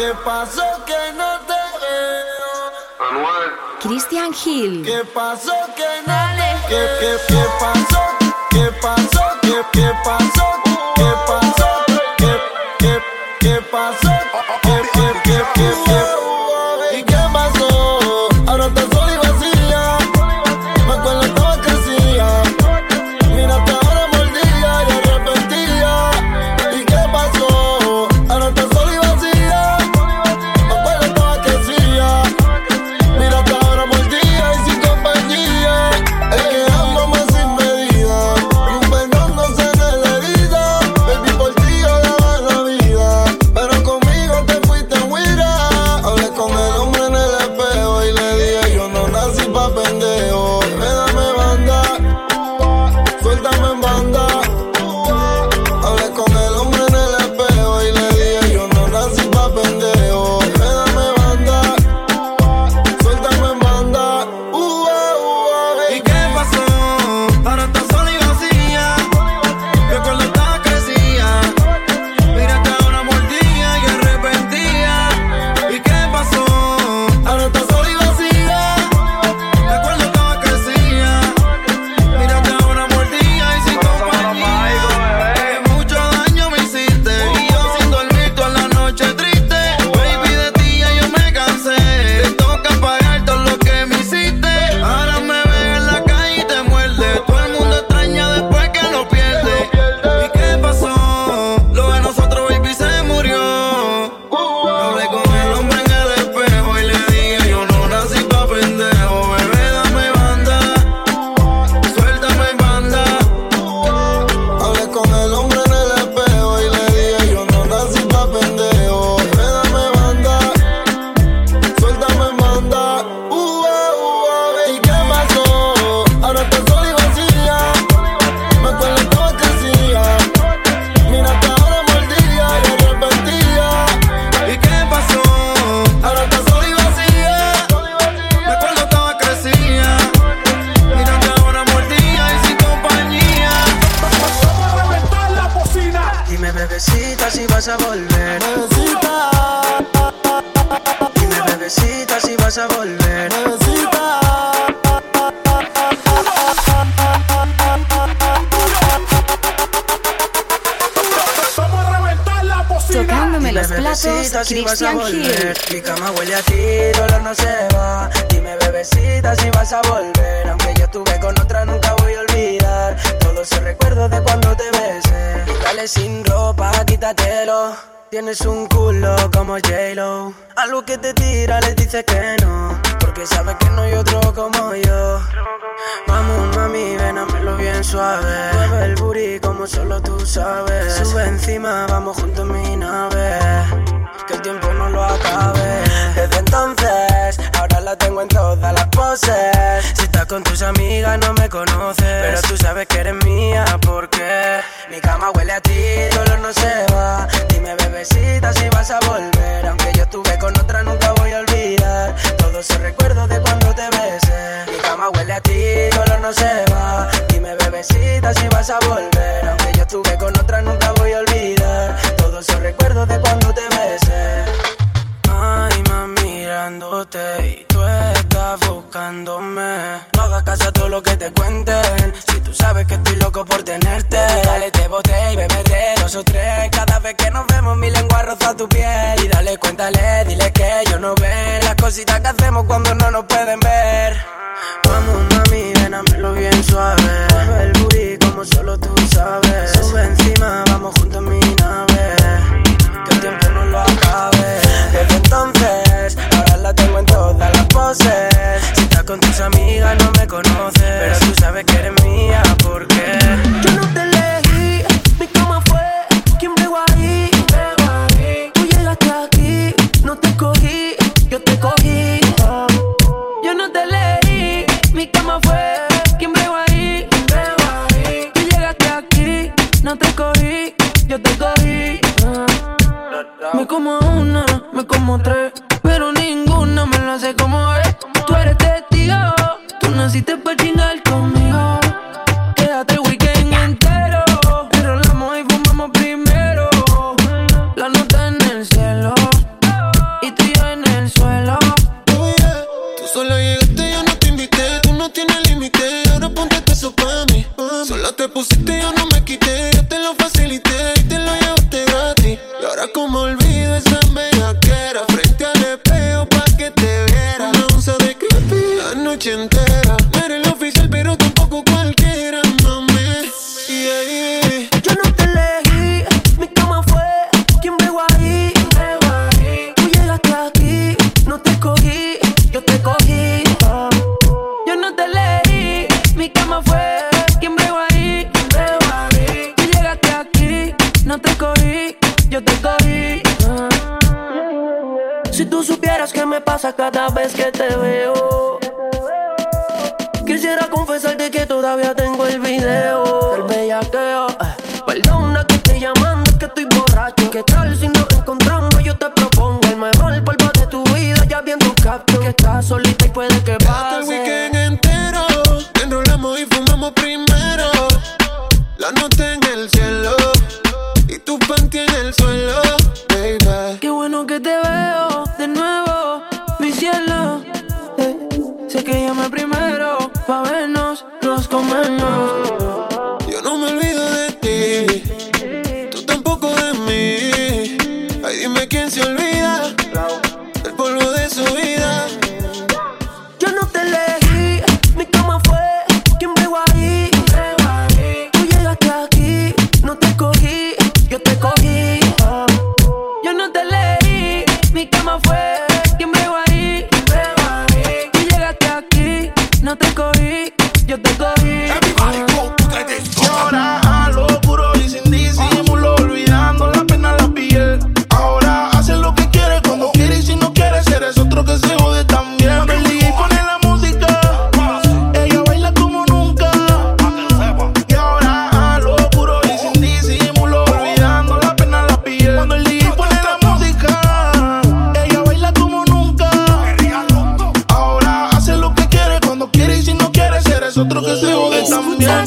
¿Qué pasó que no te veo? Anual. Christian Hill. ¿Qué pasó que no te ¿Qué, qué, qué pasó? ¿Qué pasó? ¿Qué, qué pasó? ¿Qué pasó? ¿Qué, qué, qué pasó? Bebecita si vas a volver, Bebecita, dime bebecita si vas a volver. bebecita. Vamos a reventar la bocina. Tocándome Dime, los platos, bebecita, si vas a volver. Mi cama huele a ti, dolor no se va. Dime, bebecita, si vas a volver. Aunque yo estuve con otra, Todos esos recuerdos de cuando te besé. Dale sin ropa, quítatelo. Tienes un culo como J-Lo. Algo que te tira, le dices que no. Porque sabes que no hay otro como yo. Vamos, mami, ven, hámelo bien suave. Mueve el booty como solo tú sabes. Sube encima, vamos juntos en mi nave. Que el tiempo no lo acabe. Desde entonces, tengo en todas las poses. Si estás con tus amigas, no me conoces. Pero tú sabes que eres mía, porque mi cama huele a ti, dolor no se va. Dime, bebecita, si vas a volver. Aunque yo estuve con otra, nunca voy a olvidar. Todos esos recuerdos de cuando te besé. Mi cama huele a ti, dolor no se va. Dime, bebecita, si vas a volver. Aunque yo estuve con otra, nunca voy a olvidar. Todos esos recuerdos de cuando te besé. Ay, mami, mirándote y tú estás buscándome. No hagas caso a todo lo que te cuenten. Si tú sabes que estoy loco por tenerte, dale, te boté y beberé dos o tres. Cada vez que nos vemos, mi lengua roza tu piel. Y dale, cuéntale, dile que yo no ven las cositas que hacemos cuando no nos pueden ver. Vamos, mami, ven, hámelo bien suave. Mueve el booty como solo tú sabes. Sube encima, vamos juntos en mi nave. Si estás con tus amigas, no me conoces. Pero tú sabes que eres mía, porque Yo no te elegí, mi cama fue quien pegó ahí. Tú llegaste aquí, no te cogí, yo te cogí. Yo no te elegí, mi cama fue quien pegó ahí. Tú llegaste aquí, no te cogí, yo te cogí. Me como una, me como tres, pero ninguna lo hace como es. Tú eres testigo, tú naciste para chingar conmigo.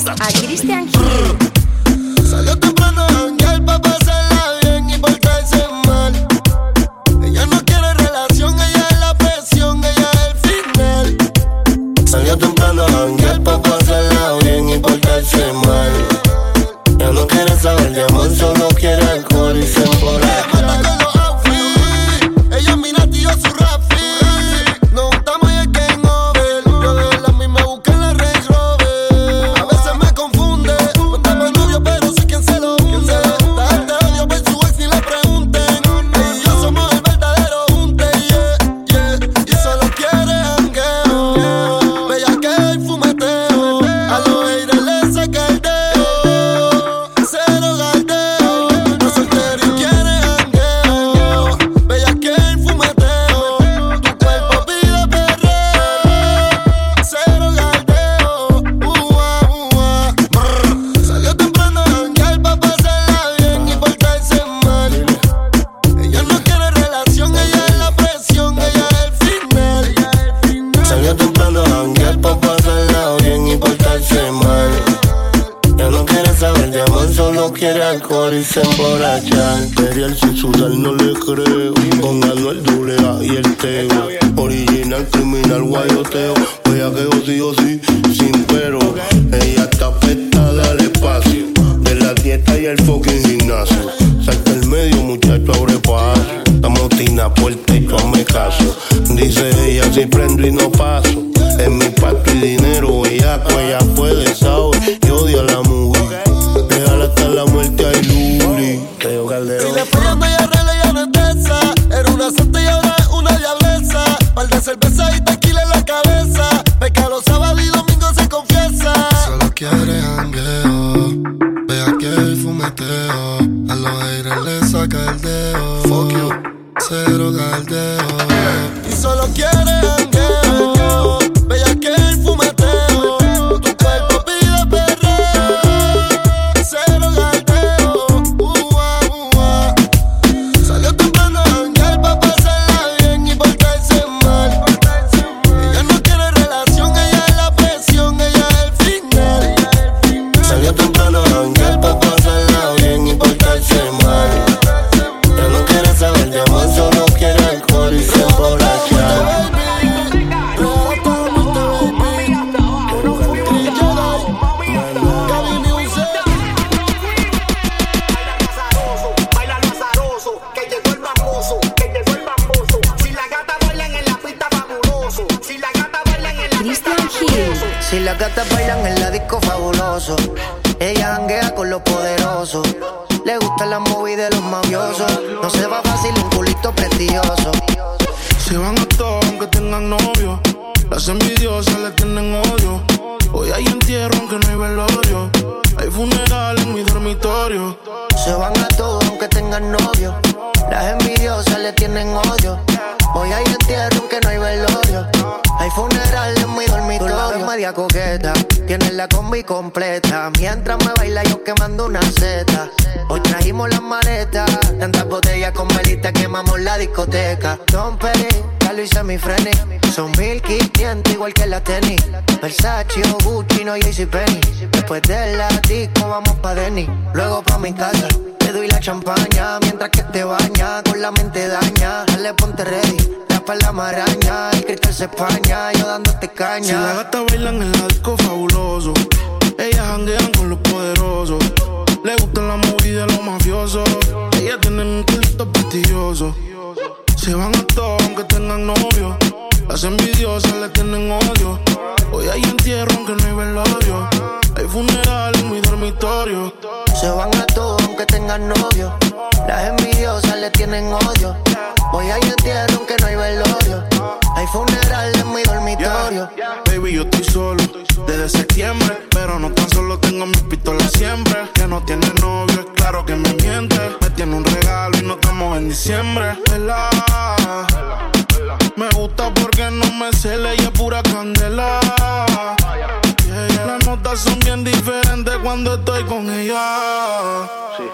A Christian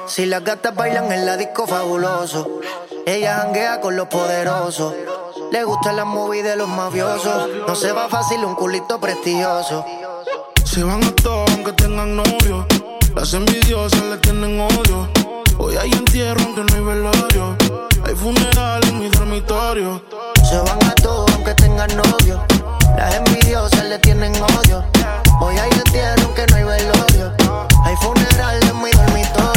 Si las gatas bailan en la disco fabuloso, ella janguea con los poderosos. Le gustan las movies de los mafiosos. No se va fácil un culito prestigioso. Se van a todo aunque tengan novio. Las envidiosas le tienen odio. Hoy hay entierro aunque no hay velorio. Hay funeral en mi dormitorio. Se van a todo aunque tengan novio. Las envidiosas le tienen odio. Hoy ahí entendieron que no hay velorio. Hay funeral en mi dormitorio.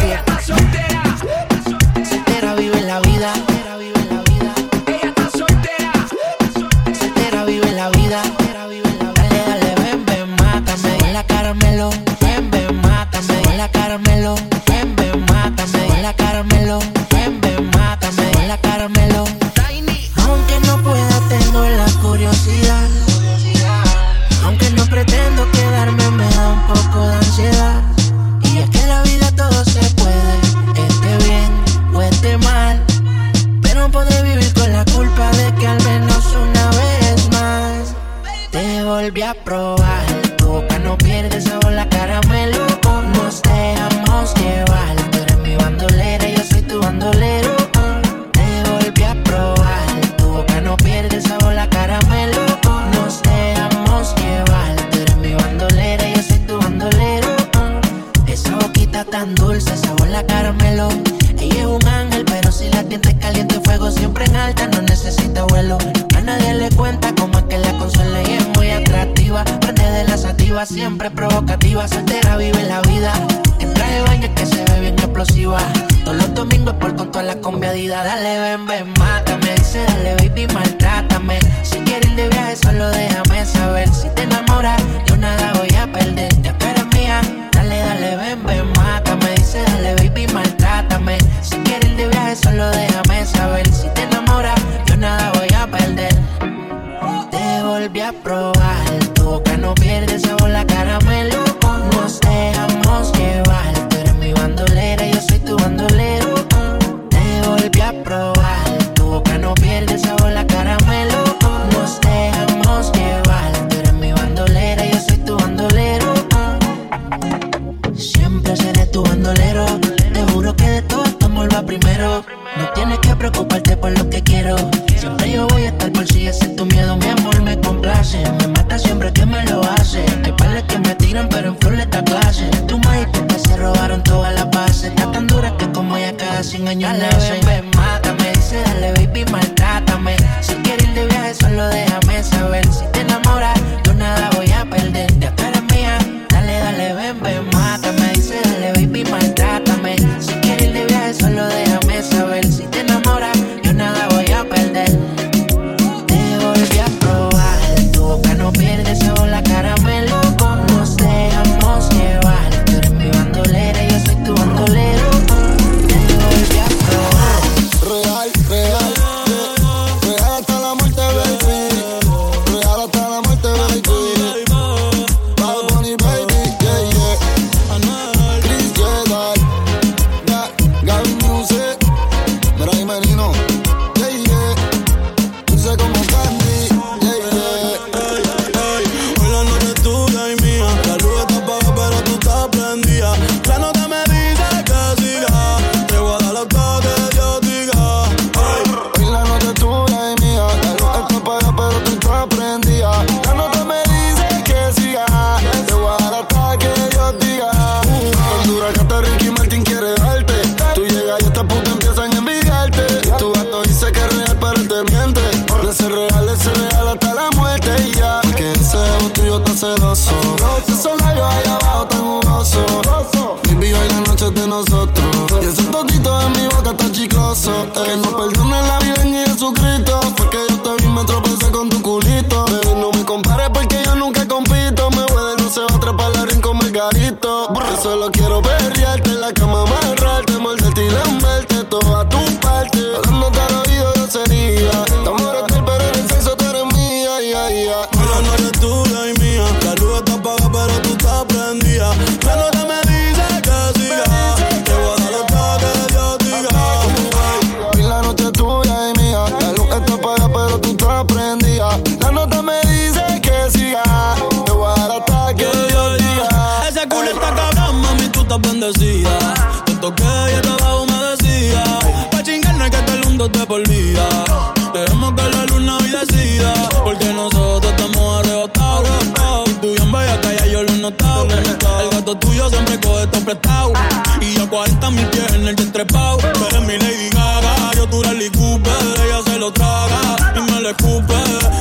Pero es mi Lady Gaga. Yo tú la Cooper. Ella se lo traga y me le escupe.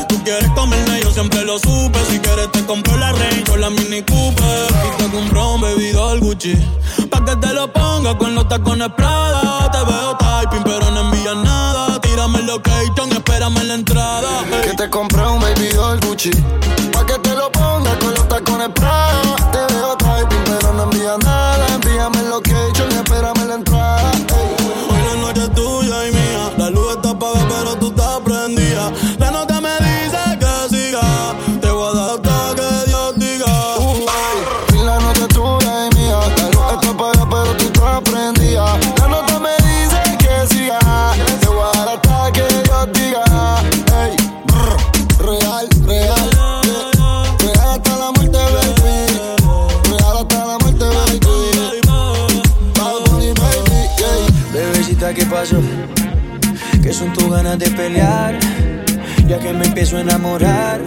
Tú quieres comerme, yo siempre lo supe. Si quieres te compro la Range o la Mini Cooper. Y te compro un bebidor Gucci. Pa' que te lo ponga con los tacones Prada. Te veo typing pero no envías nada. Tírame el location y espérame en la entrada. Que te compré un baby doll Gucci. Pa' que te lo pongas con los tacones Prada. Empiezo a enamorar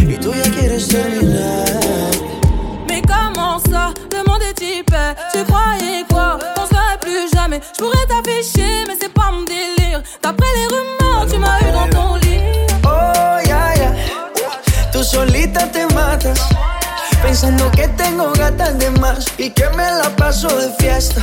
y tú ya quieres terminar. Mais comment ça, le monde est type Tu croyais quoi Qu'on serait plus jamais Je pourrais t'afficher mais c'est pas mon délire D'après les rumeurs tu m'as eu dans ton lit Oh, ya, ya. Tú solita te matas, pensando que tengo gatas de más y que me la paso de fiesta.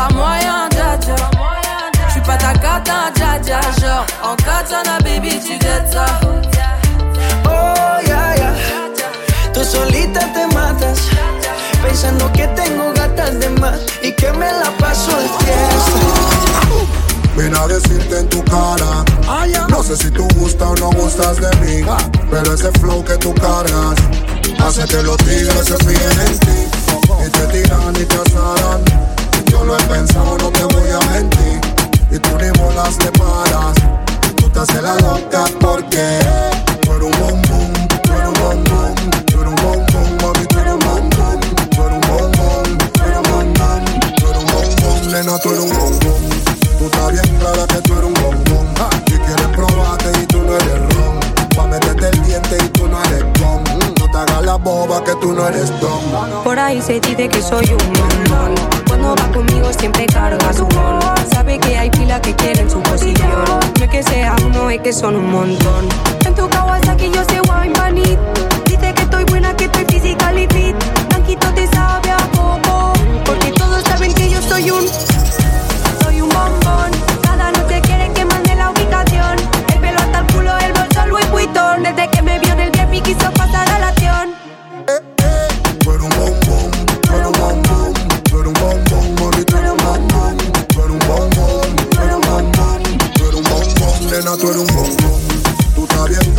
Pas moyen dja dja J'suis pas ta cata dja dja Genre. En katana baby tu dettes ça. Oh, ya, ya. Tú solita te matas, pensando que tengo gatas de más y que me la paso de fiesta. Vine a decirte en tu cara. No sé si tú gustas o no gustas de mí Pero ese flow que tú cargas Hace que los tigres se fijen en ti. Y te tiran y te asaran Yo lo he pensado, no te voy a mentir. Y tú ni bolas te paras. Tú te haces la loca porque Tú eres un bombón, tú eres un bombón Tú eres un bombón, mami, tú eres un bombón. Tú eres un bombón, tú eres un bombón Tú eres un bombón, nena, tú eres un bombón. Tú estás bien clara que tú eres un boba que tú no eres don Por ahí se dice que soy un montón. Cuando va conmigo siempre carga su mon. Sabe que hay pila que quieren su posición. No es que sea uno, es que son un montón. En tu Kawasaki yo sé wine panit. Dice que estoy buena, que estoy physical y fit. Blanquito te sabe a poco. Porque todos saben que yo soy un. Soy un bombón. Cada noche quieren que mande la ubicación. El pelo hasta el culo, el bolso Louis Vuitton. Desde que me vio en el VIP quiso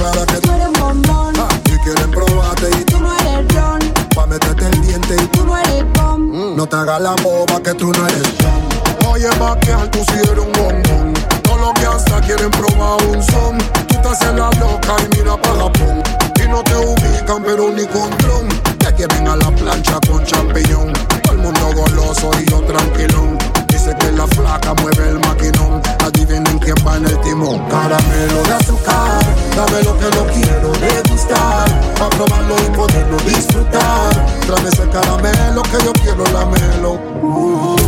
clara que tú eres bombón. Y quieren probarte y tú no eres ron Pa' meterte el diente y tú no eres bom No te hagas la boba que tú no eres don Oye, vaquear, tú sí eres un bombón. Todos los que hasta quieren probar un son. Tú te haces la loca y mira pa' Japón. Y no te ubican pero ni con dron. Ya quieren a la plancha con champiñón. Todo el mundo goloso y yo tranquilón La flaca mueve el maquinón. Adivinen quién va en el timón. Caramelo de azúcar Dame lo que no quiero degustar. Pa' probarlo y poderlo disfrutar. Tráeme ese caramelo que yo quiero lamelo uh,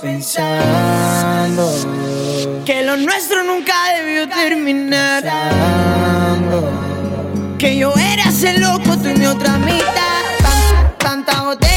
pensando que lo nuestro nunca debió terminar. Que yo era ese pues loco, tú mi otra mitad. Tanta, tanta botella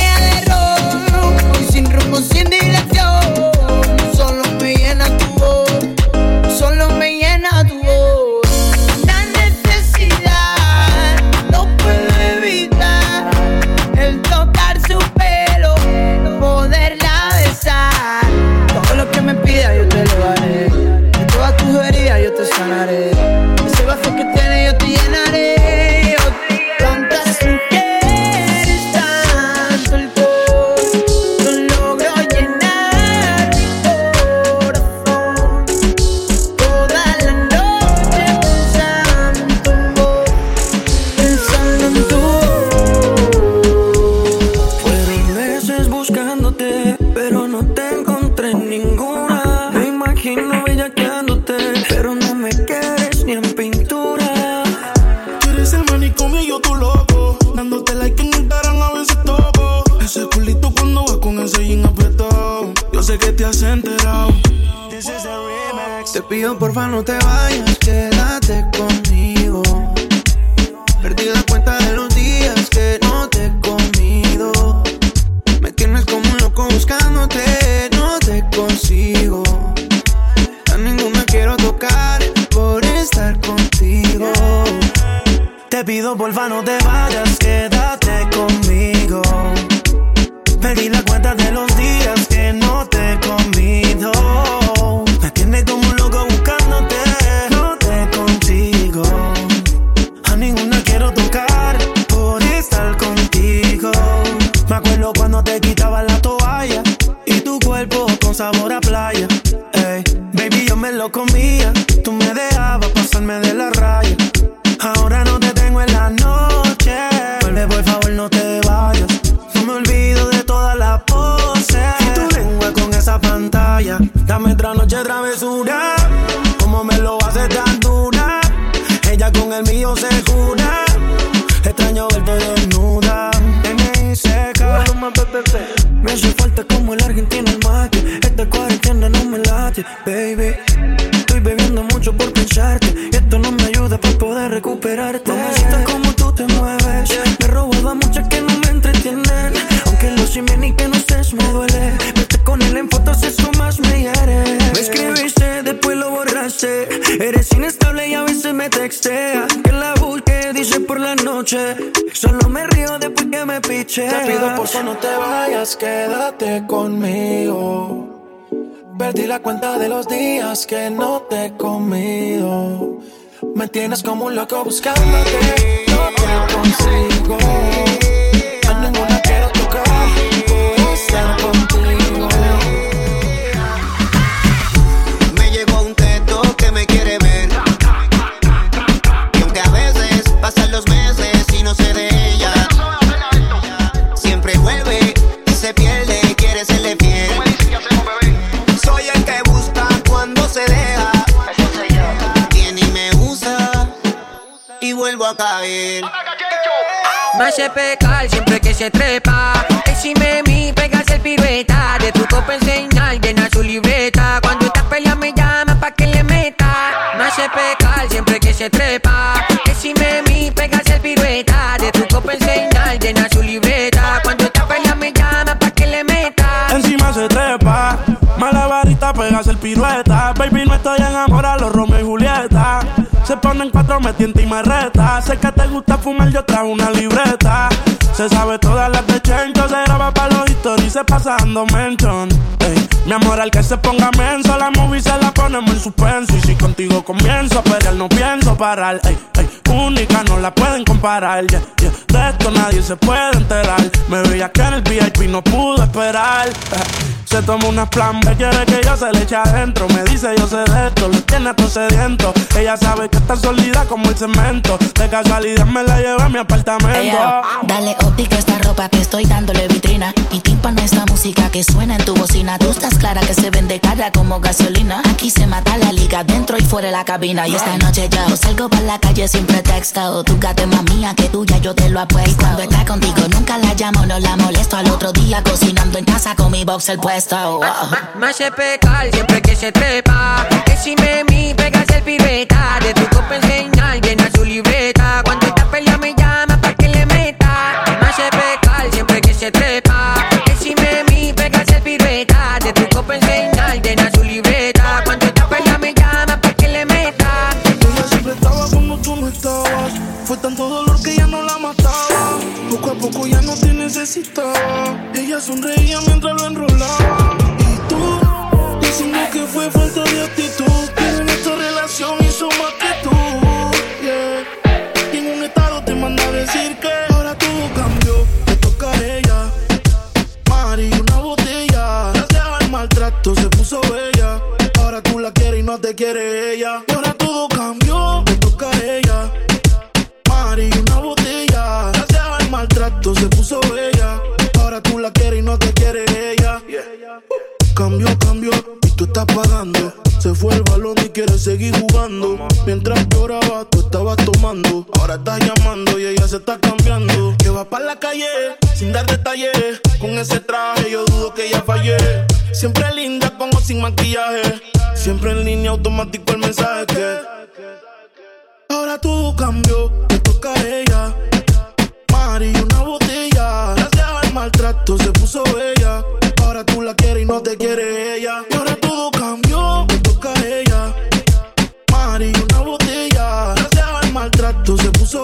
Te pido por favor no te vayas, quédate conmigo. Perdí la cuenta de los días que no te he comido. Me tienes como un loco buscándote, no te consigo. A caer. Me hace pecar siempre que se trepa. Que si me mi pegas el pirueta. De tu copa enseñar, llena su libreta. Cuando estás pelea me llama pa' que le meta. Me hace pecar siempre que se trepa. Que si me mi pegas el pirueta. De tu copa enseñar, llena su libreta. Cuando estás pelea me llama pa' que le meta. Encima se trepa, malabarita pegas el pirueta. Baby, no estoy enamorado, los Romeo y Julieta. Ponen cuatro, me tienta y me reta. Sé que te gusta fumar, yo trajo una libreta. Se sabe todas las de Chencho, se graba pa' los stories, se pasando mention. Mi amor, al que se ponga menso, la movie se la ponemos en suspenso. Y si contigo comienzo a pelear, no pienso parar. Única, no la pueden comparar. yeah. De esto nadie se puede enterar. Me veía que en el VIP no pude esperar. Eh, Se toma unas plan quiere que yo se le eche adentro. Me dice yo sé de esto, lo tiene todo sediento. Ella sabe que está sólida como el cemento. De casualidad me la lleva a mi apartamento. Ella, dale óptica a esta ropa que estoy dándole vitrina. Y tímpano esta música que suena en tu bocina. Tú estás clara que se vende cara como gasolina. Aquí se mata la liga dentro y fuera de la cabina. Y esta noche yo salgo para la calle pretexto. Tu gata es más mía que tuya, yo te lo apuesto. Y cuando está contigo nunca la llamo, no la molesto. Al otro día cocinando en casa con mi boxer puesto. Oh. Me hace pecar siempre que se trepa. Que si me mi pegas el pirueta. De tu copa enseñar, llena su libreta. Cuando sonreía mientras lo enrolaba. Y tú, diciendo que fue falta de actitud. Pero en esta relación hizo más que tú. Yeah. Y en un estado te manda a decir que ahora todo cambió. Te toca a ella. Mari, una botella. Gracias al maltrato se puso bella. Ahora tú la quieres y no te quiere ella. Se fue el balón y quiere seguir jugando. Mientras lloraba, tú estabas tomando. Ahora estás llamando y ella se está cambiando. Que va para la calle sin dar detalles. Con ese traje yo dudo que ella fallé. Siempre linda, pongo sin maquillaje. Siempre en línea automático el mensaje. Ahora todo cambió, te toca a ella. Mari, una botella. Gracias al maltrato se puso bella la quieres y no te quiere ella. Y ahora todo cambió, te toca a ella. Mari, una botella. Gracias al maltrato se puso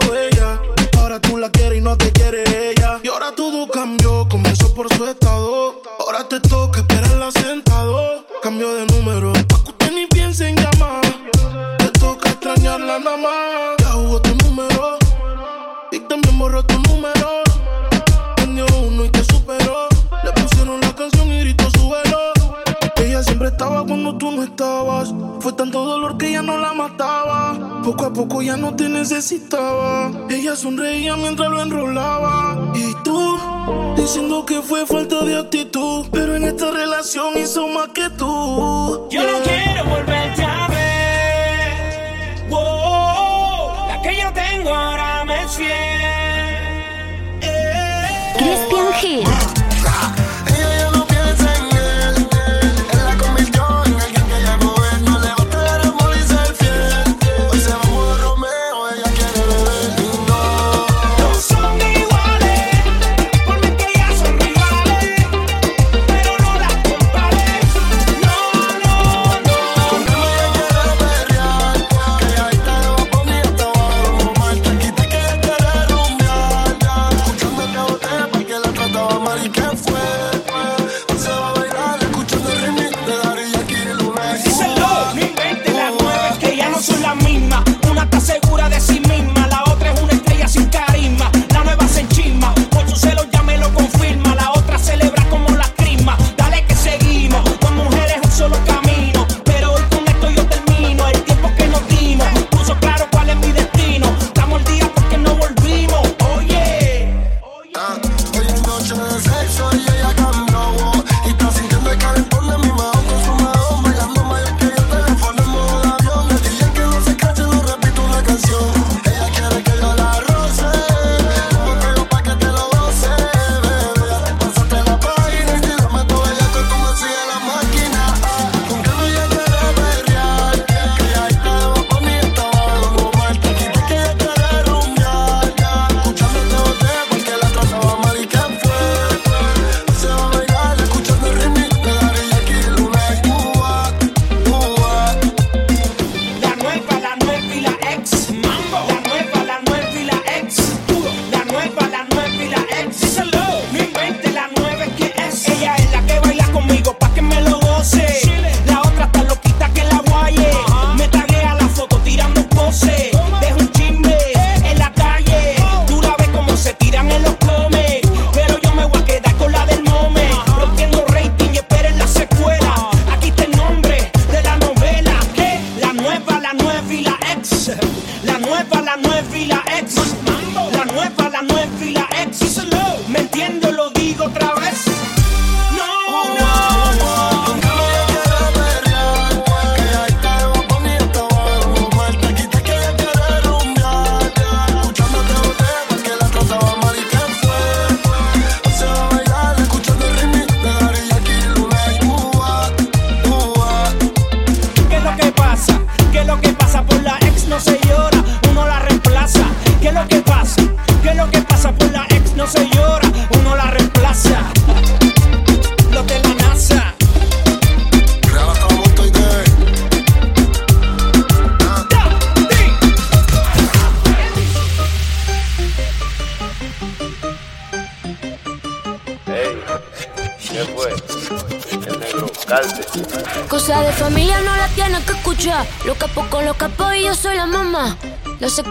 apretaba cuando tú no estabas. Fue tanto dolor que ya no la mataba. Poco a poco ya no te necesitaba. Ella sonreía mientras lo enrolaba. Y tú, diciendo que fue falta de actitud. Pero en esta relación hizo más que tú. Yeah. Yo no quiero volverte a ver. Wow, la que yo tengo ahora me es fiel. Eh. Cristian Gil.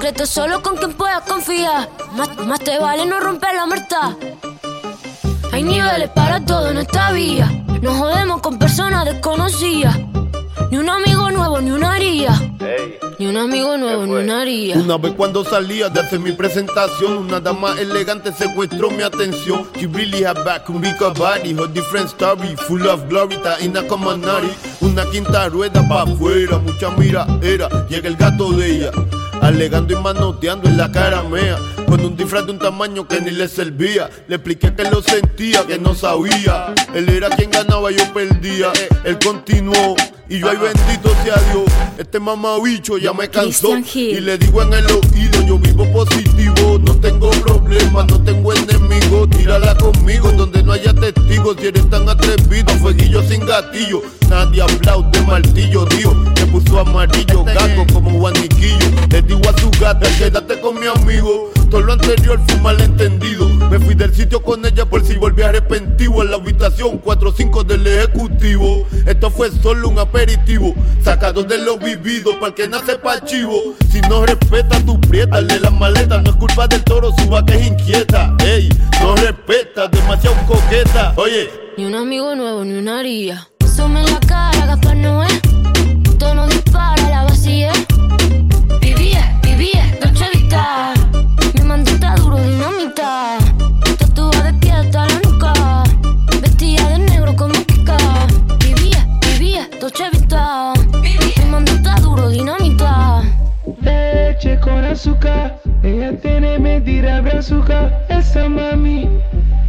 secreto solo con quien puedas confiar. Más, más te vale no romper la muerta. Hay niveles para todo en esta vía. Nos jodemos con personas desconocidas. Ni un amigo nuevo, ni una haría. Ni un amigo nuevo, ni una haría. Una vez cuando salía de hacer mi presentación, una dama elegante secuestró mi atención. She really had back, un rico body, a different story, full of glory, taína como Nari. Una quinta rueda pa' afuera, mucha mira era, llega el gato de ella alegando y manoteando en la cara mea. Con un disfraz de un tamaño que ni le servía. Le expliqué que lo sentía, que no sabía. Él era quien ganaba, yo perdía. Él continuó. Y yo, ay bendito sea Dios, este mamabicho ya me cansó. Y le digo en el oído, yo vivo positivo, no tengo problemas, no tengo enemigos. Tírala conmigo donde no haya testigos. Si eres tan atrevido, fueguillo sin gatillo. Nadie aplaude, martillo, Dios. Me puso amarillo, gato como guaniquillo. Le digo a su gata, quédate con mi amigo. Todo lo anterior fue un malentendido. Me fui del sitio con ella por si volví arrepentivo. En la habitación 4-5 del ejecutivo. Esto fue solo un aperitivo. Sacado de lo vivido, para que nace pa' chivo. Si no respeta tu prieta, de la maleta. No es culpa del toro, su vaca es inquieta. Ey, no respeta, demasiado coqueta. Oye, Ni un amigo nuevo, ni una haría. Asome en la cara, Gaspar Noé. Tono dispara, la vacía. Vivía, vivía, Dolce Vita. Mi mandita duro, dinamita. Tatuada de pie hasta la nuca. Vestida de negro como Kika. Vivía, vivía, Dolce Vita. Mi mandita duro, dinamita. Leche con azúcar, ella tiene mentira azúcar. Esa mami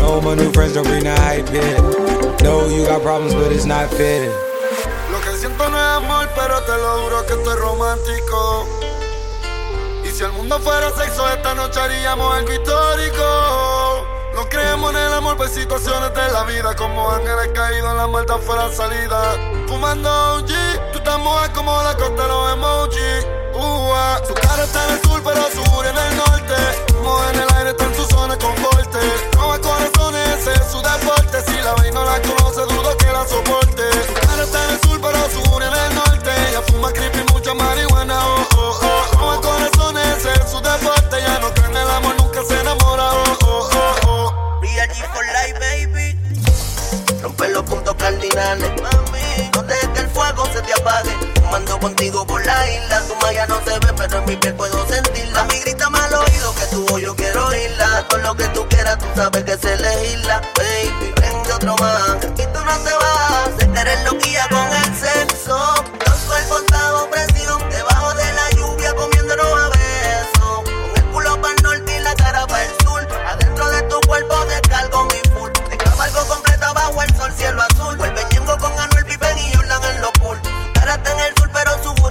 No, my new friends don't bring the hype. No, you got problems, but it's not fair. Lo que siento no es amor, pero te lo juro que estoy romántico. Y si el mundo fuera sexo, esta noche haríamos algo histórico. No creemos en el amor, pues situaciones de la vida. Como ángeles caídos la muerte fuera salida. Fumando OG, tú estás moja como la costa de los emojis. Ua. Su cara está en el sur, pero su en el norte. Moja en el aire, está en su zona de confort. Roba corazones, ese es su deporte. Si la veis no la conoce, dudo que la soporte. Su cara está en el sur, pero su en el norte. Ella fuma creepy, mucha marihuana. Oh, oh, oh. Roba corazones, ese es su deporte. Ya no cree en el amor, nunca se enamora. Oh, oh, oh, oh. For life, baby. Rompe los puntos cardinales, mami. Fumando contigo por la isla. Tu malla no se ve, pero en mi piel puedo sentirla. A mí grita mal oído que voz yo quiero oírla. Con lo que tú quieras, tú sabes que se legisla. Baby, prende otro más. Y tú no te vas. Eres loquilla con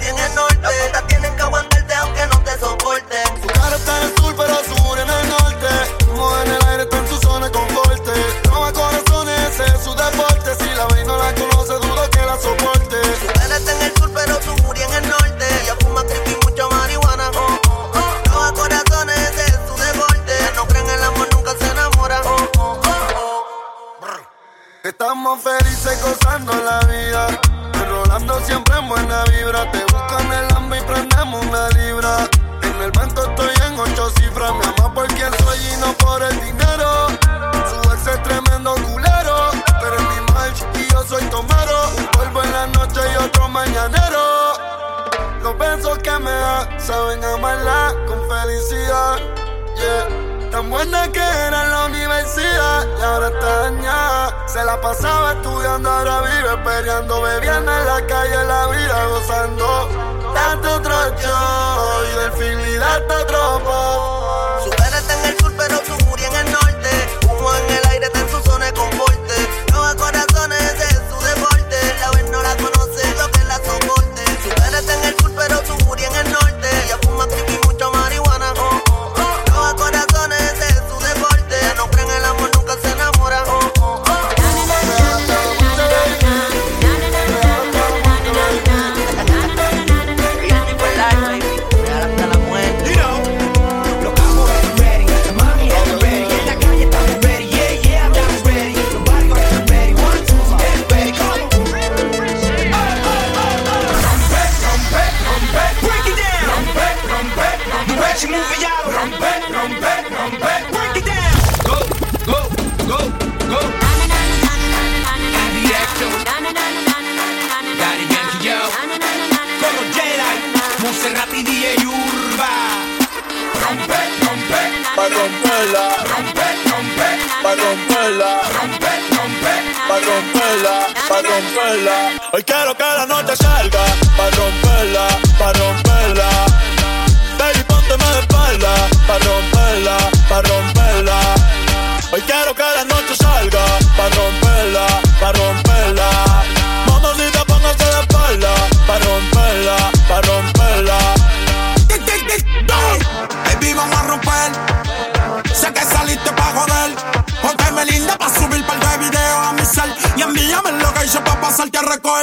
en el norte.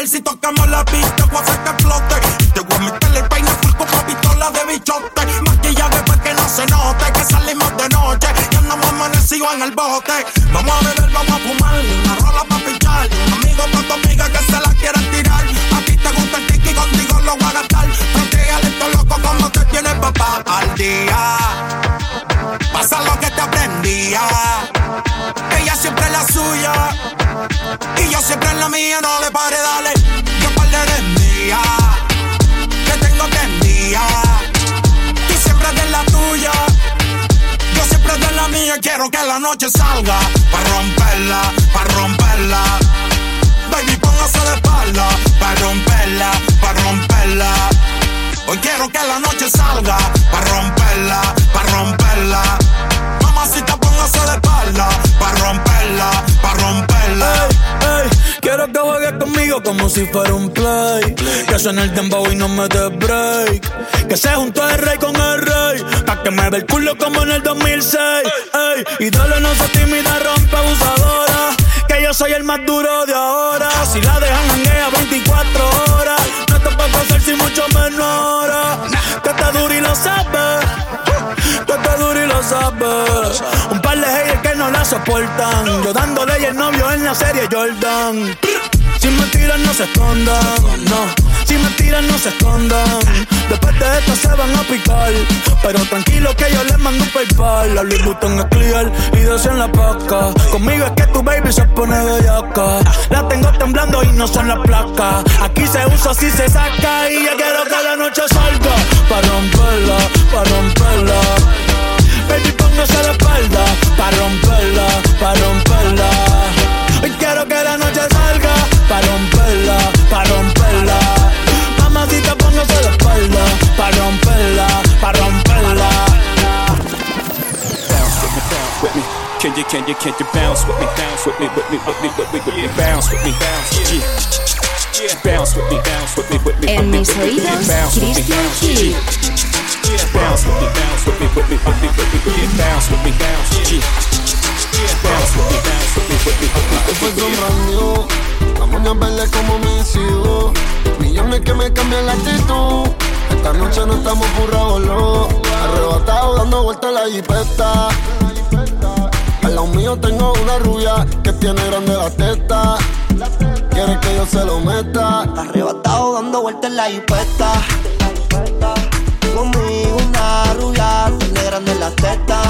Si tocamos la pista, voy a hacer que explote. Te voy a meter el peine full con pistola de bichote. Maquillaje para que no se note que salimos de noche. Y andamos amanecidos en el bote. Vamos a beber, vamos a fumar. Una rola pa' pichar. Amigo tu amiga que se la quieren tirar. A ti te gusta el tiki, contigo lo voy a gastar. Protégale esto loco como te tiene papá al día. Pasa lo que te aprendía. Ella siempre es la suya. Y yo siempre en la mía. No le pare, dale. Yo par de mía. Que tengo enviar. Tú siempre de la tuya. Yo siempre de la mía. Quiero que la noche salga. Pa' romperla, pa' romperla. Baby, póngase de espalda. Pa' romperla, pa' romperla. Hoy quiero que la noche salga. Pa' romperla, pa' romperla. Como si fuera un play. Que suene el dembow y no me dé break. Que se juntó el rey con el rey. Pa' que me ve el culo como en el 2006. Ey, y dale, no se tímida, rompe abusadora. Que yo soy el más duro de ahora. Si la dejan hanguea 24 horas. No te puedo hacer si mucho menor. Que te duro y lo sabes. Que te duro y lo sabes. Un par de haters que no la soportan. Yo dándole y el novio en la serie Jordan. Si me tiran, no se escondan. No. Si me tiran, no se escondan. Después de esto se van a picar. Pero tranquilo que yo les mando un PayPal. La Louis Vuitton es clear y dos en la paca. Conmigo es que tu baby se pone bellaca. La tengo temblando y no son las placas. Aquí se usa, si se saca. Y yo quiero que la noche salga. Pa' romperla, pa' romperla. Baby, póngase la espalda. Pa' romperla, pa' romperla. Hoy quiero que la noche. Pa' romperla, pa' romperla. Mamacita, póngase la espalda. Pa' romperla, pa' romperla. bounce with me, bounce with me. Can you, can you, can you bounce with me, bounce with me, with me, with me, with me, with me, bounce with me, bounce, yeah. Bounce with me, bounce with me, with me, En with me, mis with me, with me, oídos, bounce with me, Christian bounce, Hill. yeah. Bounce with me, bounce with me, with me, with me, with me, with me, bounce with me, bounce, yeah. Vamos verle como me. Millones que me cambian la actitud. Esta noche no estamos burrados, no. Arrebatado dando vueltas la jipeta. Al lado mío tengo una rubia que tiene grande la teta. Quiere que yo se lo meta. Arrebatado dando vueltas en la jipeta. Conmigo una rubia, tiene grande la teta.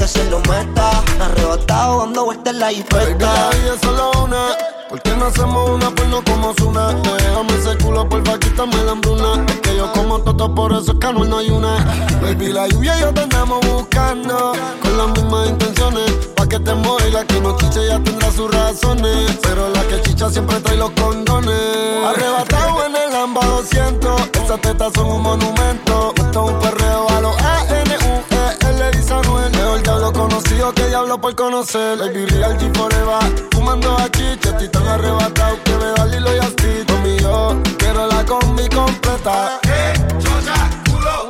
Que se lo meta. Arrebatado dando vueltas en la jipeta. vida es solo una. ¿Por qué no hacemos una porno como Zuna? Déjame ese culo, porfa, quítame la hambruna. Es que yo como toto, por eso es que no hay una. Baby, la lluvia y yo te andamos buscando. Con las mismas intenciones. Pa' que te mueva la que no chicha ya tendrá sus razones. Pero la que chicha siempre trae los condones. Arrebatado en el Lamba 200. Esas tetas son un monumento. Esto es un perreo a los A-N-U-E-L, dice Anuel. Mejor diablo conocido que diablo por conocer. Baby, real G forever. Fumando aquí, estoy tan arrebatado que me da Lilo y así. Conmigo, quiero la combi completa.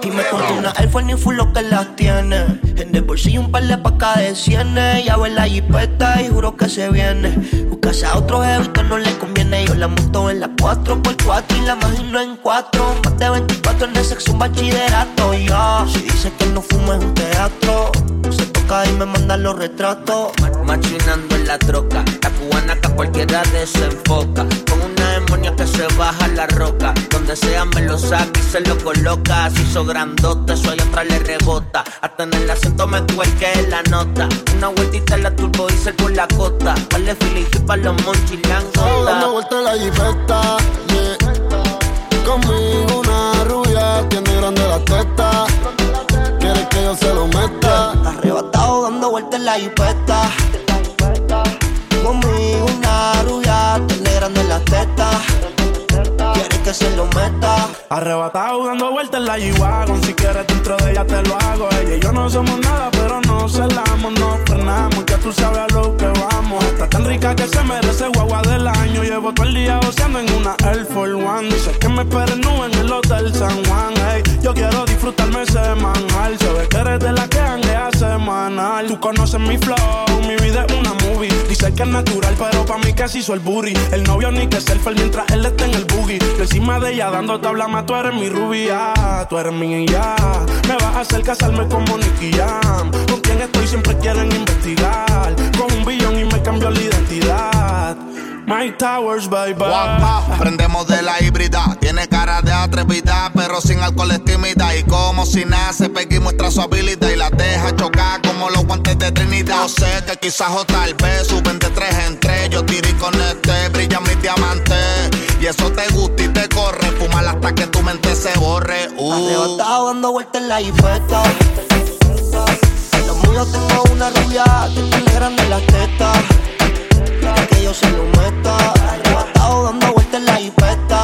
Y me compré una iPhone y full lo que las tiene. En el bolsillo un par de pacas de cienes. Ya en la jipeta y juro que se viene. Buscase a otro jevito no le conviene. Yo la monto en la 4x4 y la imagino en 4. Más de 24 en el sexo un bachillerato. Ya, si dice que no fumo es un teatro. Se toca y me manda los retratos. Machinando en la troca, la cubana que a cualquiera desenfoca. Con una que se baja la roca. Donde sea me lo saca y se lo coloca. Así hizo grandote, eso allá atrás le rebota. Hasta en el acento me cuelque la nota. Una vueltita en la turbo diesel por la costa. Vale Felipe para los monchilangos. Dando vuelta en la jipeta, yeah. Conmigo una rubia, tiene grande la teta. Quiere que yo se lo meta. Arrebatado dando vueltas en la hipeta. Conmigo teta. Quieres que se lo meta. Arrebatado dando vueltas en la G-Wagon Si quieres dentro de ella te lo hago. Ella y yo no somos nada pero no celamos No frenamos, ya tú sabes a lo que vamos. Está tan rica que se merece guagua del año. Llevo todo el día goceando en una Air Force One. Dice que me esperen en el Hotel San Juan. Hey, Yo quiero disfrutarme semanal Se ve que eres de la que hanguea semanal. Tú conoces mi flow, mi vida es una que es natural pero pa' mí se hizo el booty El novio ni que selfie mientras él está en el boogie Yo encima de ella dando tabla más tú eres mi rubia, tú eres mi ya. Me vas a hacer casarme como Nicky Jam. Con quien estoy siempre quieren investigar. Con un billón y me cambió la identidad. My Towers, bye bye. Prendemos de la híbrida. Tiene cara de atrevida, pero sin alcohol es tímida. Y como si nace, Peggy muestra su habilidad y la deja chocar como los guantes de Trinidad. Yo sé que quizás o tal vez suben de tres en tres. Yo tiré con este, brilla mi diamante. Y eso te gusta y te corre. Fumar hasta que tu mente se borre. Uh. Dando vueltas en la hipeta. Los míos tengo una rubia que tiene grande en las tetas. Que yo se lo meta. Arrebatado dando vueltas en la hipeta.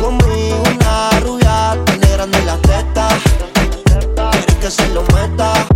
Conmigo una rubia tiene grande en. Quiere que se lo meta.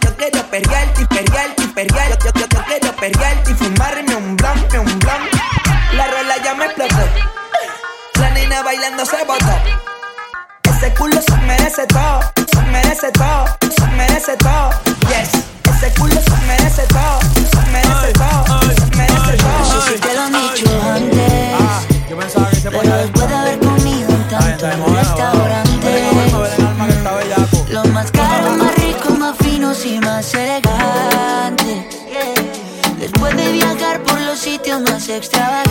quiero perrearte, perrearte, perrear. Yo, yo, yo quiero perrearte y fumarme un blunt, un blunt. La rola ya me explotó. La nena bailando se botó. Ese culo se merece todo, se merece todo, se merece todo. Yes, ese culo se merece todo extravagante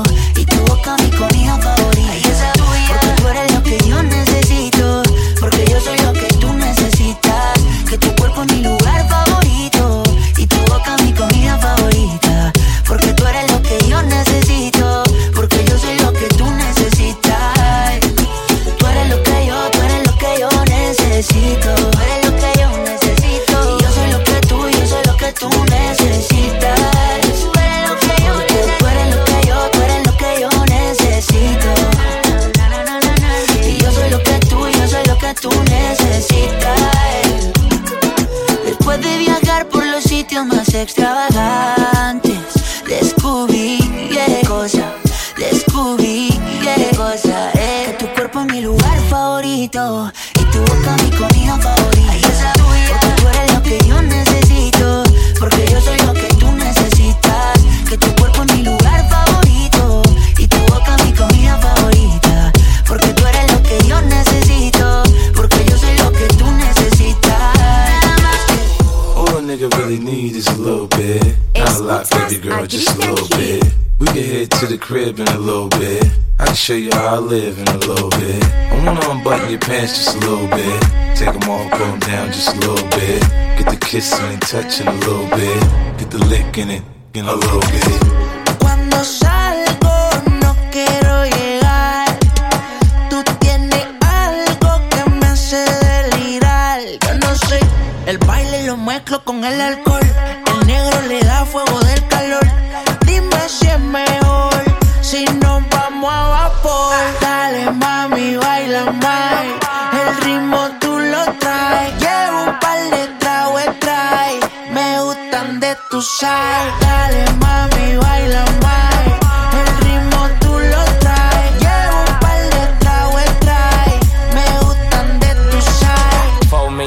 pants just a little bit. Take them off, put them down just a little bit. Get the kissing and touching a little bit. Get the lick in it, in a little bit.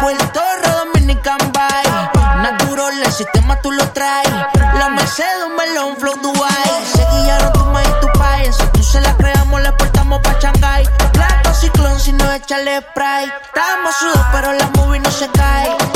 Puerto Rico, Dominican Bay. El sistema tú lo traes. La Mercedes, un echarle spray. Estamos sudos, pero la movie no se cae.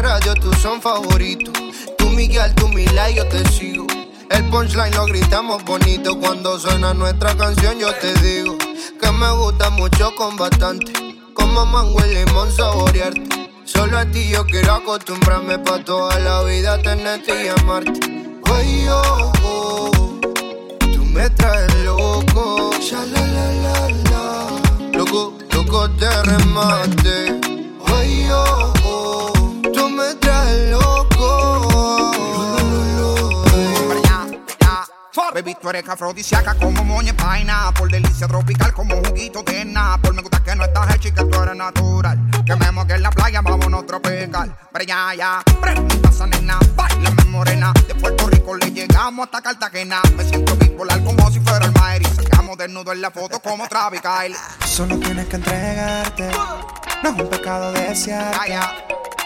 Radio tú son favoritos. Tú Miguel, tú Mila y yo te sigo. El punchline lo gritamos bonito. Cuando suena nuestra canción, yo te digo que me gusta mucho con bastante. Como mango y limón saborearte. Solo a ti yo quiero acostumbrarme pa' toda la vida tenerte y amarte. Ay, oh, oh, tú me traes loco. La. Loco, loco de remate. Baby, tú eres afrodisíaca como moña paina. Por delicia tropical como juguito de Por Me gusta que no estás hecha y que tú eres natural. Que me moque en la playa, vámonos tropical. Pero ya, ya, pregunta esa nena, bailame morena. De Puerto Rico le llegamos hasta Cartagena. Me siento bipolar como si fuera el Maeri. Sacamos desnudo en la foto como Travis Kyle. Solo tienes que entregarte. No es un pecado desearte.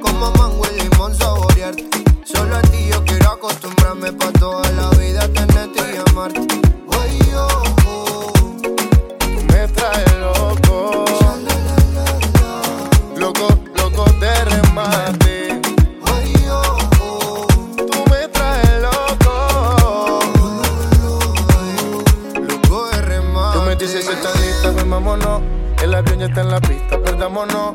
Como mango y limón saborearte. Solo a ti yo quiero acostumbrarme pa' toda la vida tenerte y amarte. Ay, oh, oh, Me trae loco. Loco, loco de remate. Ay, oh, Tú me traes loco. loco de remate. Tú me dices si estás lista, pues vámonos. El avión ya está en la pista, perdámonos.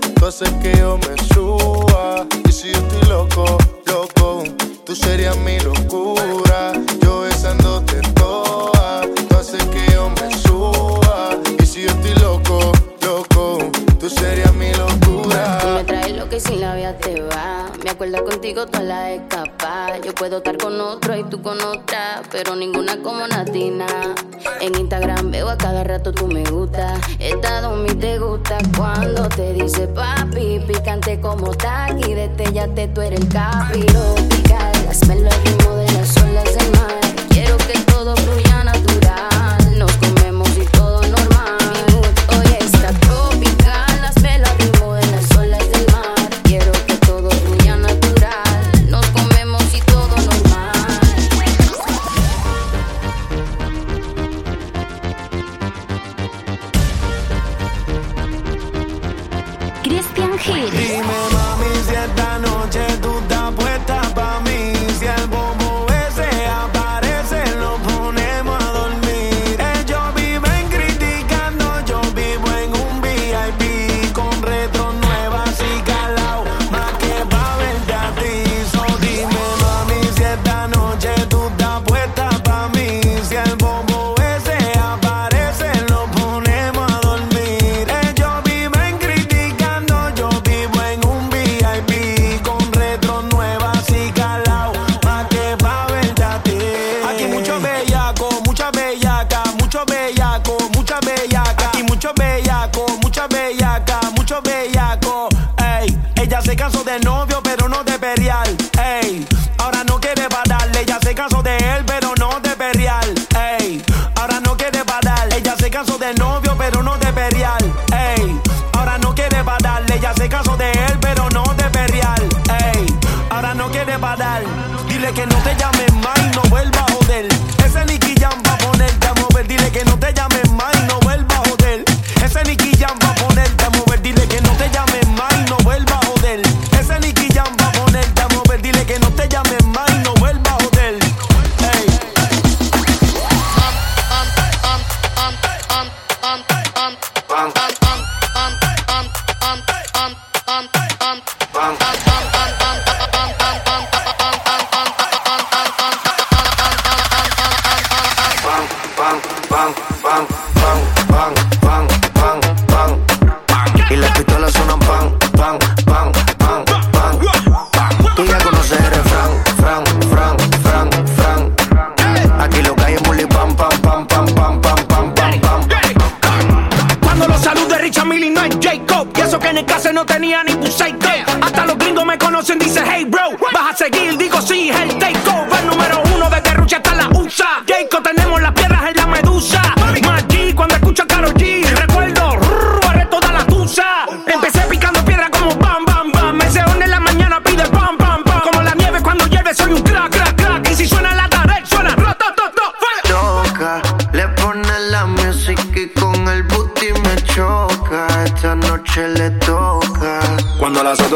hacer que yo me suba. Y si yo estoy loco, loco, tú serías mi locura. Yo besándote toda, tú haces que yo me suba. Y si yo estoy loco, loco, tú serías mi locura. Tú me traes lo que sin la vida te va. Me acuerdo contigo toda la década Puedo estar con otro y tú con otra, pero ninguna como Natina. En Instagram veo a cada rato tú me gusta. Estado mi te gusta cuando te dice papi. Picante como taqui, destellate, tú eres el capi. Tropical, hazme el ritmo de las olas del mar. Quiero que todo fluya.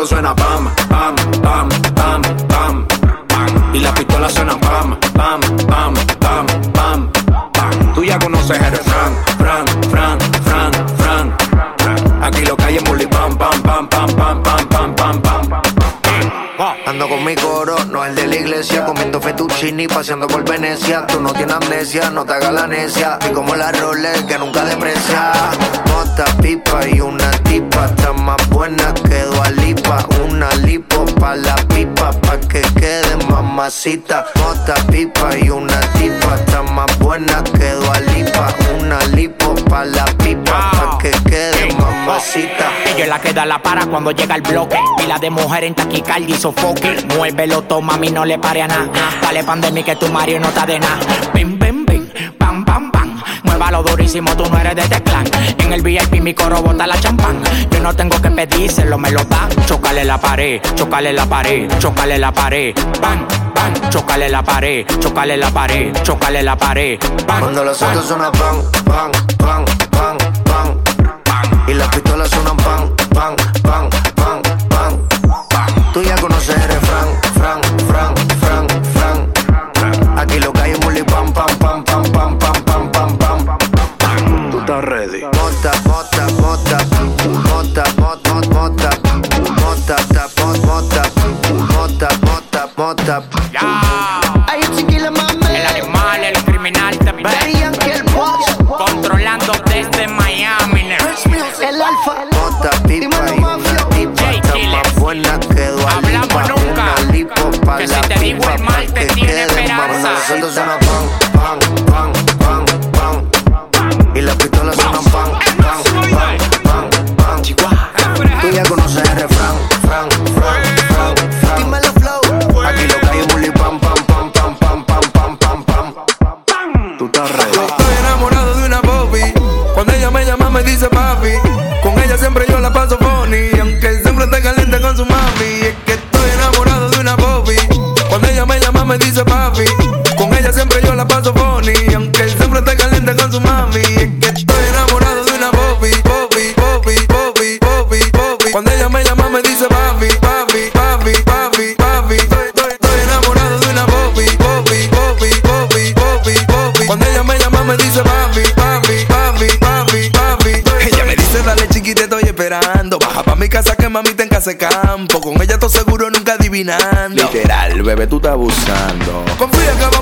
suena pam, pam, pam, pam, pam, pam. Y las pistolas suenan pam, pam, pam, pam, pam, pam. Tú ya conoces el Fran, Fran, Fran, Fran, Fran. Aquí lo que hay es bully, pam, pam, pam, pam, pam, pam, pam, pam, pam. Ando con mi coro, no es el de la iglesia, comiendo fettuccini, paseando por Venecia. Tú no tienes amnesia, no te hagas la necia. Y como la Rolex que nunca deprecia. Mota, pipa y una tipa, está más buena mamacita. Pipa y una tipa. Está más buena que Dualipa. Una lipo pa' la pipa. Pa' que quede mamacita. Ella es la queda la para cuando llega el bloque. Pila de mujer en taquicardia y sofoque. Muévelo, toma, mí no le pare a nada. Dale pandemia que tu Mario no está de nada palo durísimo, tú no eres de este clan. En el VIP mi coro bota la champán. Yo no tengo que pedírselo, me lo dan. Chocale la pared, chocale la pared, chocale la pared. Bang, bang, chocale la pared, chocale la pared, chocale la pared. Bang, Cuando las otras suenan bang, bang, bang, bang, bang, bang. Y las pistolas suenan de campo. Con ella todo seguro nunca adivinando. Literal, bebé, tú estás abusando. Confía que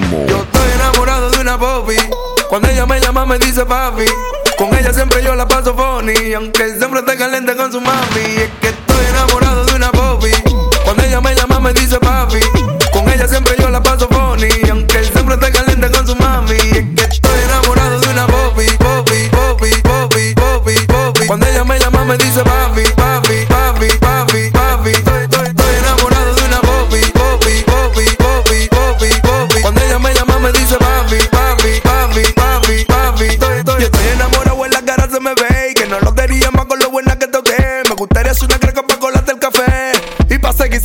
montas? Estoy enamorado de una Bobby. Cuando ella me llama me dice papi. Con ella siempre yo la paso funny. Aunque siempre esté caliente con su mami. Es que estoy enamorado de una Bobby. Cuando ella me llama me dice papi.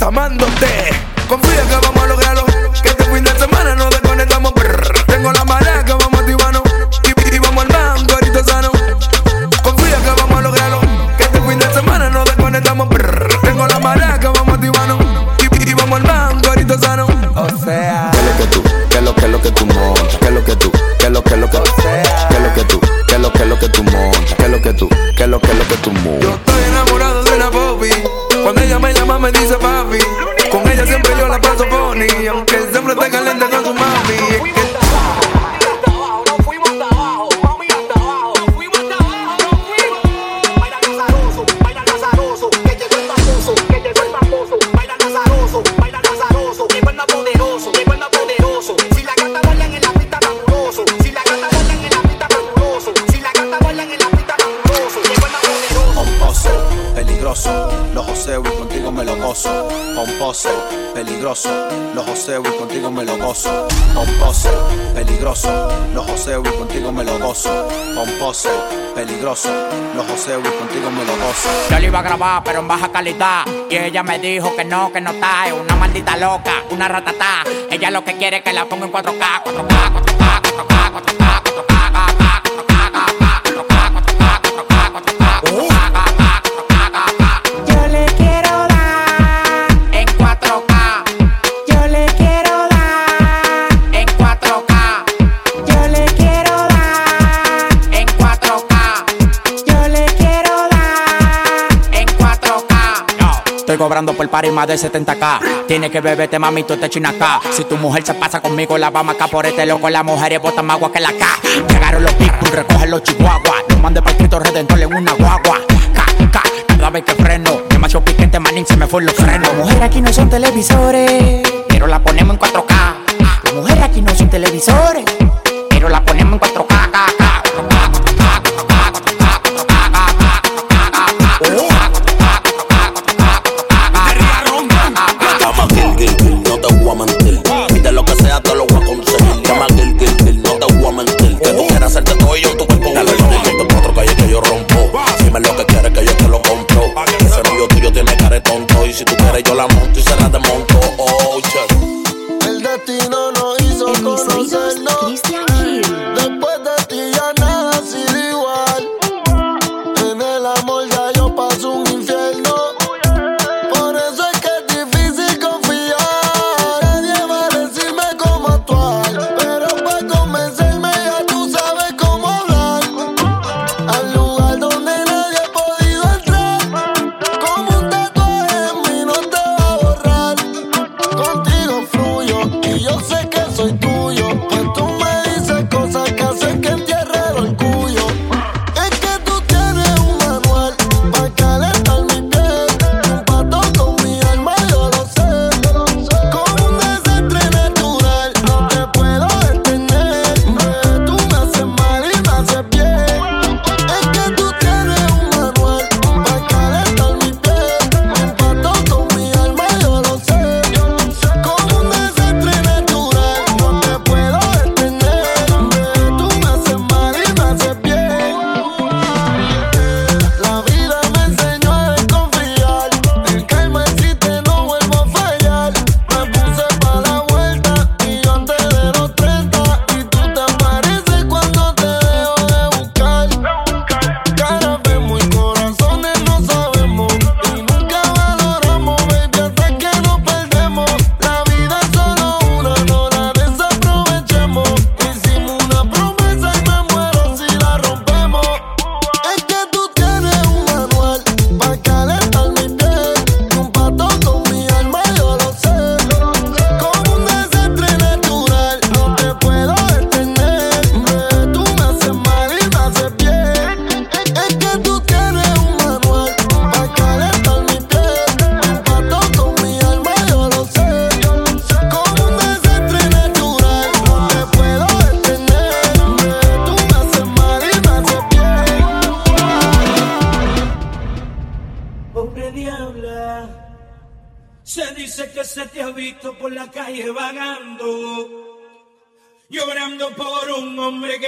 Amándote. Confía que vamos a lograrlo, que este fin de semana nos desconectamos. brr. Tengo la marea que vamos a activarnos y, y vamos al banco ahorita sano. Confía que vamos a lograrlo, que este fin de semana nos desconectamos. brr. Tengo la marea que vamos a activarnos y, y vamos al banco ahorita sano. O sea. ¿Qué es lo que tú? ¿Qué es lo que es lo que tú montas? ¿Qué es lo que tú? ¿Qué es lo que es lo que ¿Qué es lo que tú? ¿Qué es lo que es lo que tú montas? ¿Qué es lo que tú? ¿Qué es lo que es lo que tú montas? Estoy enamorado de una Bobby. Cuando ella me llama me dice papi. Pomposo, peligroso, los joseo y contigo me lo gozo. Yo lo iba a grabar, pero en baja calidad. Y ella me dijo que no, que no está. Es una maldita loca, una ratata. Ella lo que quiere es que la ponga en 4K, 4K, 4K, Por party más de 70k. Tiene que beberte, mami, tú te china acá. Si tu mujer se pasa conmigo, la vamos acá por este loco. Las mujeres botan más agua que la K. Llegaron los pitbull, recogen los chihuahuas. Los mandé para Cristo Redentor en una guagua. K, K, cada vez que freno. Demasiado piquete, manín, se me fue los frenos. Mujer aquí no son televisores si tú quieres, yo la monto y se la desmonto.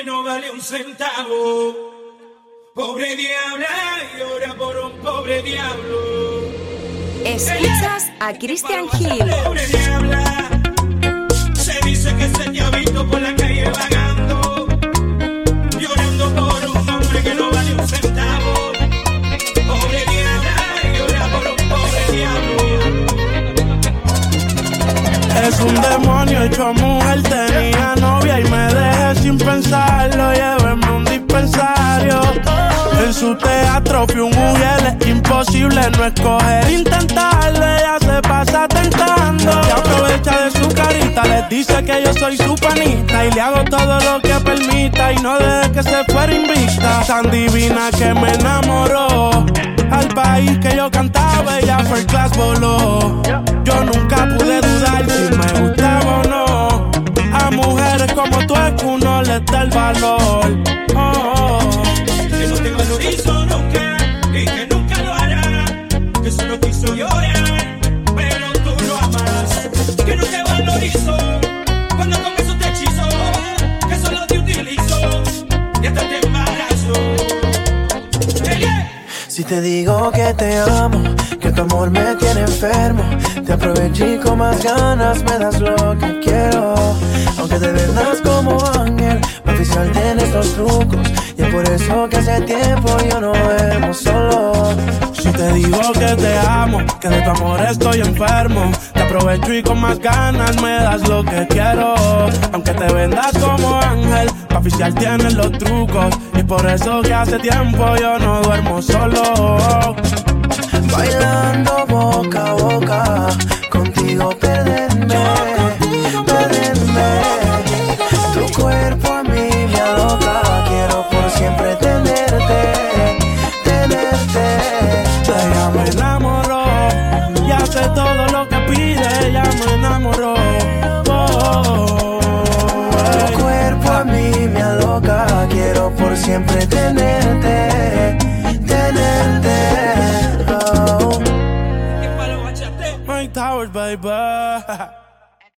No vale un centavo. Pobre diabla, llora por un pobre diablo. Escuchas a Christian Hill. Pobre diabla, se dice que se te ha visto por la calle vagando, llorando por un hombre que no vale un centavo. Pobre diabla, llora por un pobre diablo. Es un demonio hecho mujer, tenía novia y me sin pensarlo, llévenme un dispensario. En su teatro fui un mujer, es imposible no escoger, intentarlo, ella se pasa tentando. Se aprovecha de su carita, les dice que yo soy su panita y le hago todo lo que permita y no deje que se fuera invicta. Tan divina que me enamoró. Al país que yo cantaba, ella fue class voló. Yo nunca pude dudar si me gustaba o no. Como tú es que uno les da el valor. Oh, oh. Que no te valorizo nunca y que nunca lo hará. Que solo quiso llorar, pero tú lo amas. Que no te valorizo cuando con eso te hechizo. Que solo te utilizo y hasta te embarazo. Si te digo que te amo, tu amor me tiene enfermo, te aproveché con más ganas me das lo que quiero. Aunque te vendas como ángel, oficial tienes los trucos, y es por eso que hace tiempo yo no duermo solo. Si te digo que te amo, que de tu amor estoy enfermo, te aprovecho y con más ganas me das lo que quiero. Aunque te vendas como ángel, oficial tienes los trucos, y por eso que hace tiempo yo no duermo solo. Bailando boca a boca, contigo perderme, perderme. Tu cuerpo a mí me aloca, quiero por siempre tenerte, tenerte. Ella me enamoró y hace todo lo que pide. Ella me enamoró. Oh, Tu cuerpo a mí me aloca, quiero por siempre tenerte, tenerte.